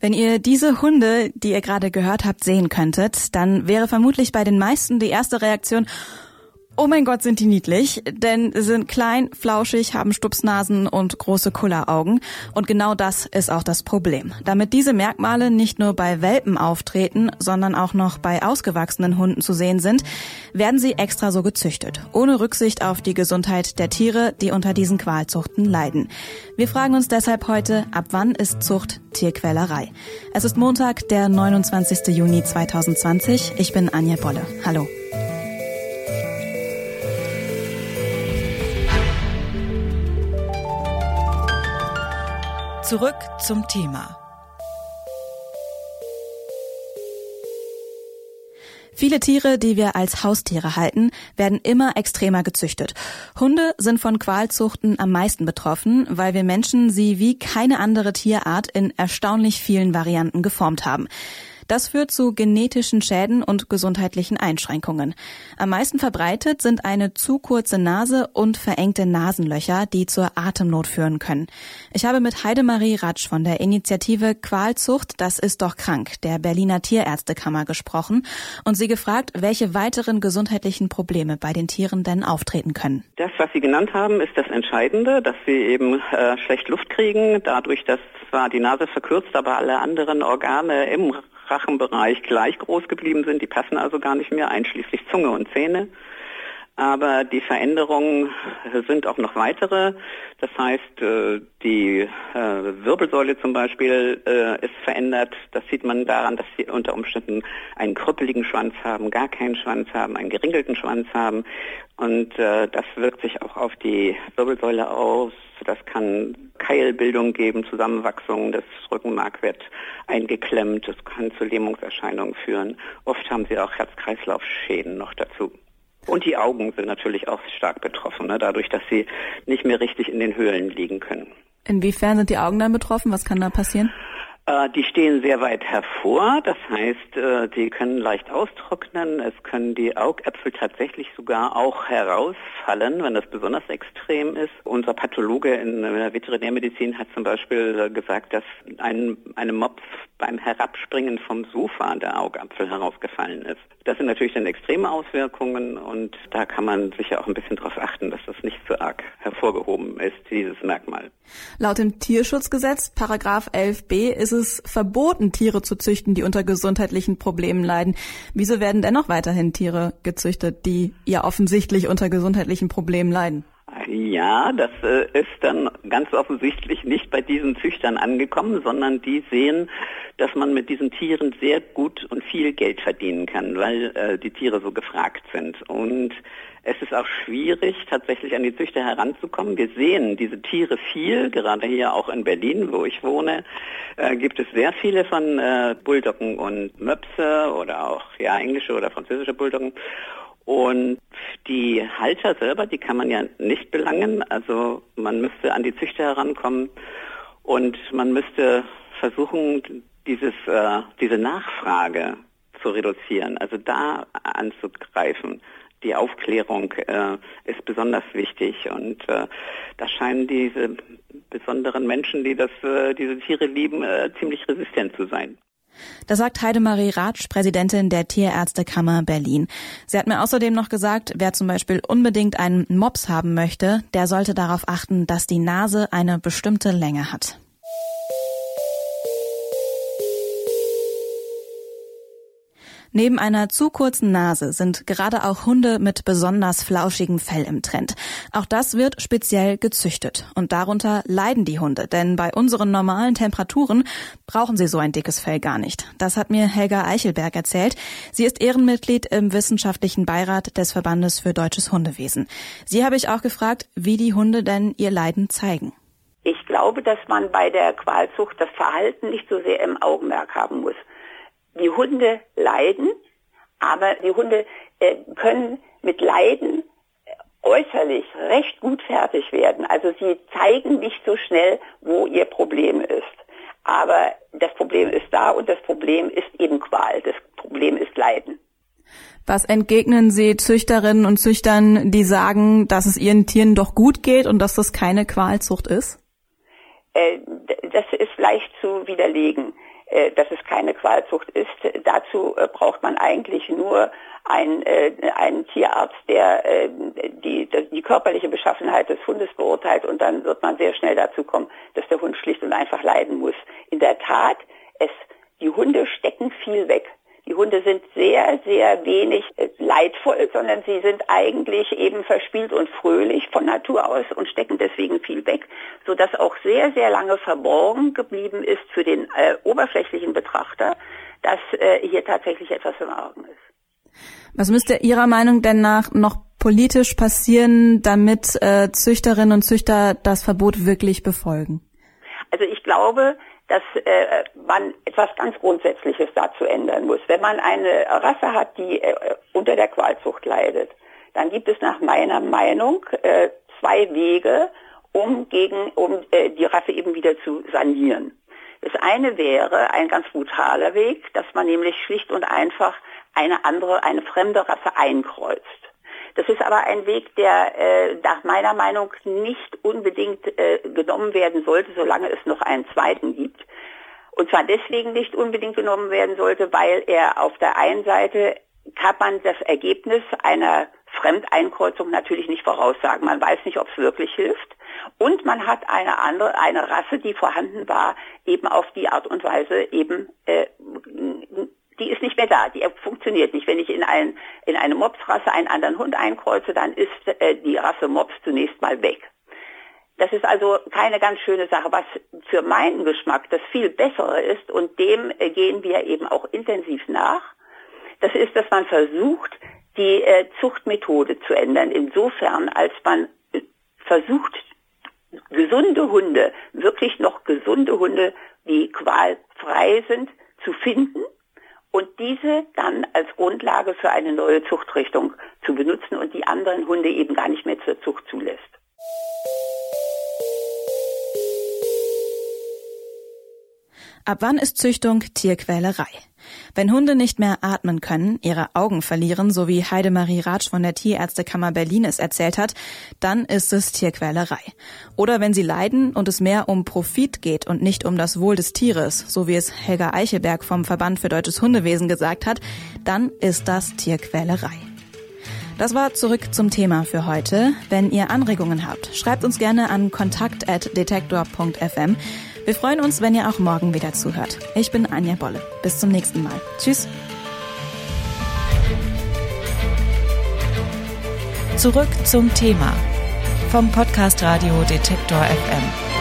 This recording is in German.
Wenn ihr diese Hunde, die ihr gerade gehört habt, sehen könntet, dann wäre vermutlich bei den meisten die erste Reaktion, Oh mein Gott, sind die niedlich, denn sie sind klein, flauschig, haben Stupsnasen und große Kulleraugen. Und genau das ist auch das Problem. Damit diese Merkmale nicht nur bei Welpen auftreten, sondern auch noch bei ausgewachsenen Hunden zu sehen sind, werden sie extra so gezüchtet, ohne Rücksicht auf die Gesundheit der Tiere, die unter diesen Qualzuchten leiden. Wir fragen uns deshalb heute, ab wann ist Zucht Tierquälerei? Es ist Montag, der 29. Juni 2020. Ich bin Anja Bolle. Hallo. Zurück zum Thema. Viele Tiere, die wir als Haustiere halten, werden immer extremer gezüchtet. Hunde sind von Qualzuchten am meisten betroffen, weil wir Menschen sie wie keine andere Tierart in erstaunlich vielen Varianten geformt haben. Das führt zu genetischen Schäden und gesundheitlichen Einschränkungen. Am meisten verbreitet sind eine zu kurze Nase und verengte Nasenlöcher, die zur Atemnot führen können. Ich habe mit Heidemarie Ratsch von der Initiative Qualzucht, das ist doch krank, der Berliner Tierärztekammer gesprochen und sie gefragt, welche weiteren gesundheitlichen Probleme bei den Tieren denn auftreten können. Das, was Sie genannt haben, ist das Entscheidende, dass sie eben äh, schlecht Luft kriegen, dadurch, dass zwar die Nase verkürzt, aber alle anderen Organe im Rachenbereich gleich groß geblieben sind. Die passen also gar nicht mehr, einschließlich Zunge und Zähne. Aber die Veränderungen sind auch noch weitere. Das heißt, äh, die äh, Wirbelsäule zum Beispiel äh, ist verändert. Das sieht man daran, dass sie unter Umständen einen krüppeligen Schwanz haben, gar keinen Schwanz haben, einen geringelten Schwanz haben. Und das wirkt sich auch auf die Wirbelsäule aus. Das kann Keilbildung geben, Zusammenwachsung, das Rückenmark wird eingeklemmt, das kann zu Lähmungserscheinungen führen. Oft haben sie auch Herz-Kreislauf-Schäden noch dazu. Und die Augen sind natürlich auch stark betroffen, ne, dadurch, dass sie nicht mehr richtig in den Höhlen liegen können. Inwiefern sind die Augen dann betroffen? Was kann da passieren? Äh, die stehen sehr weit hervor, das heißt, äh, die können leicht austrocknen, es können die Augäpfel tatsächlich sogar auch herausfallen, wenn das besonders extrem ist. Unser Pathologe in der Veterinärmedizin hat zum Beispiel äh, gesagt, dass ein, einem Mops beim Herabspringen vom Sofa der Augapfel herausgefallen ist. Das sind natürlich dann extreme Auswirkungen und da kann man sicher auch ein bisschen darauf achten, dass das nicht zu arg hervorgehoben ist, dieses Merkmal. Laut dem Tierschutzgesetz, Paragraph 11b, ist es verboten, Tiere zu züchten, die unter gesundheitlichen Problemen leiden. Wieso werden dennoch weiterhin Tiere gezüchtet, die ja offensichtlich unter gesundheitlichen Problemen leiden? Ja, das äh, ist dann ganz offensichtlich nicht bei diesen Züchtern angekommen, sondern die sehen, dass man mit diesen Tieren sehr gut und viel Geld verdienen kann, weil äh, die Tiere so gefragt sind. Und es ist auch schwierig, tatsächlich an die Züchter heranzukommen. Wir sehen diese Tiere viel, gerade hier auch in Berlin, wo ich wohne, äh, gibt es sehr viele von äh, Bulldoggen und Möpse oder auch ja englische oder französische Bulldoggen. Und die Halter selber, die kann man ja nicht belangen. Also man müsste an die Züchter herankommen und man müsste versuchen, dieses, äh, diese Nachfrage zu reduzieren, also da anzugreifen. Die Aufklärung äh, ist besonders wichtig und äh, da scheinen diese besonderen Menschen, die das, äh, diese Tiere lieben, äh, ziemlich resistent zu sein. Das sagt Heidemarie Ratsch, Präsidentin der Tierärztekammer Berlin. Sie hat mir außerdem noch gesagt, wer zum Beispiel unbedingt einen Mops haben möchte, der sollte darauf achten, dass die Nase eine bestimmte Länge hat. Neben einer zu kurzen Nase sind gerade auch Hunde mit besonders flauschigem Fell im Trend. Auch das wird speziell gezüchtet. Und darunter leiden die Hunde, denn bei unseren normalen Temperaturen brauchen sie so ein dickes Fell gar nicht. Das hat mir Helga Eichelberg erzählt. Sie ist Ehrenmitglied im wissenschaftlichen Beirat des Verbandes für deutsches Hundewesen. Sie habe ich auch gefragt, wie die Hunde denn ihr Leiden zeigen. Ich glaube, dass man bei der Qualzucht das Verhalten nicht so sehr im Augenmerk haben muss die Hunde leiden, aber die Hunde äh, können mit Leiden äh, äußerlich recht gut fertig werden. Also sie zeigen nicht so schnell, wo ihr Problem ist. Aber das Problem ist da und das Problem ist eben Qual. Das Problem ist Leiden. Was entgegnen Sie Züchterinnen und Züchtern, die sagen, dass es ihren Tieren doch gut geht und dass das keine Qualzucht ist? Äh, das ist leicht zu widerlegen. Äh, dass es keine Qualzucht ist. Dazu äh, braucht man eigentlich nur ein, äh, einen Tierarzt, der die, die körperliche Beschaffenheit des Hundes beurteilt und dann wird man sehr schnell dazu kommen, dass der Hund schlicht und einfach leiden muss. In der Tat, es, die Hunde stecken viel weg. Die Hunde sind sehr, sehr wenig leidvoll, sondern sie sind eigentlich eben verspielt und fröhlich von Natur aus und stecken deswegen viel weg, sodass auch sehr, sehr lange verborgen geblieben ist für den äh, oberflächlichen Betrachter, dass äh, hier tatsächlich etwas im Argen ist. Was müsste Ihrer Meinung denn nach noch politisch passieren, damit äh, Züchterinnen und Züchter das Verbot wirklich befolgen? Also ich glaube, dass äh, man etwas ganz Grundsätzliches dazu ändern muss. Wenn man eine Rasse hat, die äh, unter der Qualzucht leidet, dann gibt es nach meiner Meinung äh, zwei Wege, um gegen um äh, die Rasse eben wieder zu sanieren. Das eine wäre ein ganz brutaler Weg, dass man nämlich schlicht und einfach eine andere, eine fremde Rasse einkreuzt. Das ist aber ein Weg, der äh, nach meiner Meinung nicht unbedingt äh, genommen werden sollte, solange es noch einen zweiten gibt. Und zwar deswegen nicht unbedingt genommen werden sollte, weil er auf der einen Seite kann man das Ergebnis einer Fremdeinkreuzung natürlich nicht voraussagen. Man weiß nicht, ob es wirklich hilft. Und man hat eine andere, eine Rasse, die vorhanden war, eben auf die Art und Weise eben äh, die ist nicht mehr da, die funktioniert nicht. Wenn ich in, ein, in eine Mopsrasse einen anderen Hund einkreuze, dann ist äh, die Rasse Mops zunächst mal weg. Das ist also keine ganz schöne Sache. Was für meinen Geschmack das viel bessere ist, und dem äh, gehen wir eben auch intensiv nach, das ist, dass man versucht, die äh, Zuchtmethode zu ändern, insofern, als man äh, versucht, gesunde Hunde, wirklich noch gesunde Hunde, die qualfrei sind, zu finden und diese dann als Grundlage für eine neue Zuchtrichtung zu benutzen und die anderen Hunde eben gar nicht mehr zur Zucht zulässt. Ab wann ist Züchtung Tierquälerei? Wenn Hunde nicht mehr atmen können, ihre Augen verlieren, so wie Heidemarie Ratsch von der Tierärztekammer Berlin es erzählt hat, dann ist es Tierquälerei. Oder wenn sie leiden und es mehr um Profit geht und nicht um das Wohl des Tieres, so wie es Helga Eichelberg vom Verband für deutsches Hundewesen gesagt hat, dann ist das Tierquälerei. Das war zurück zum Thema für heute. Wenn ihr Anregungen habt, schreibt uns gerne an kontakt.detektor.fm. Wir freuen uns, wenn ihr auch morgen wieder zuhört. Ich bin Anja Bolle. Bis zum nächsten Mal. Tschüss. Zurück zum Thema vom Podcast Radio Detektor FM.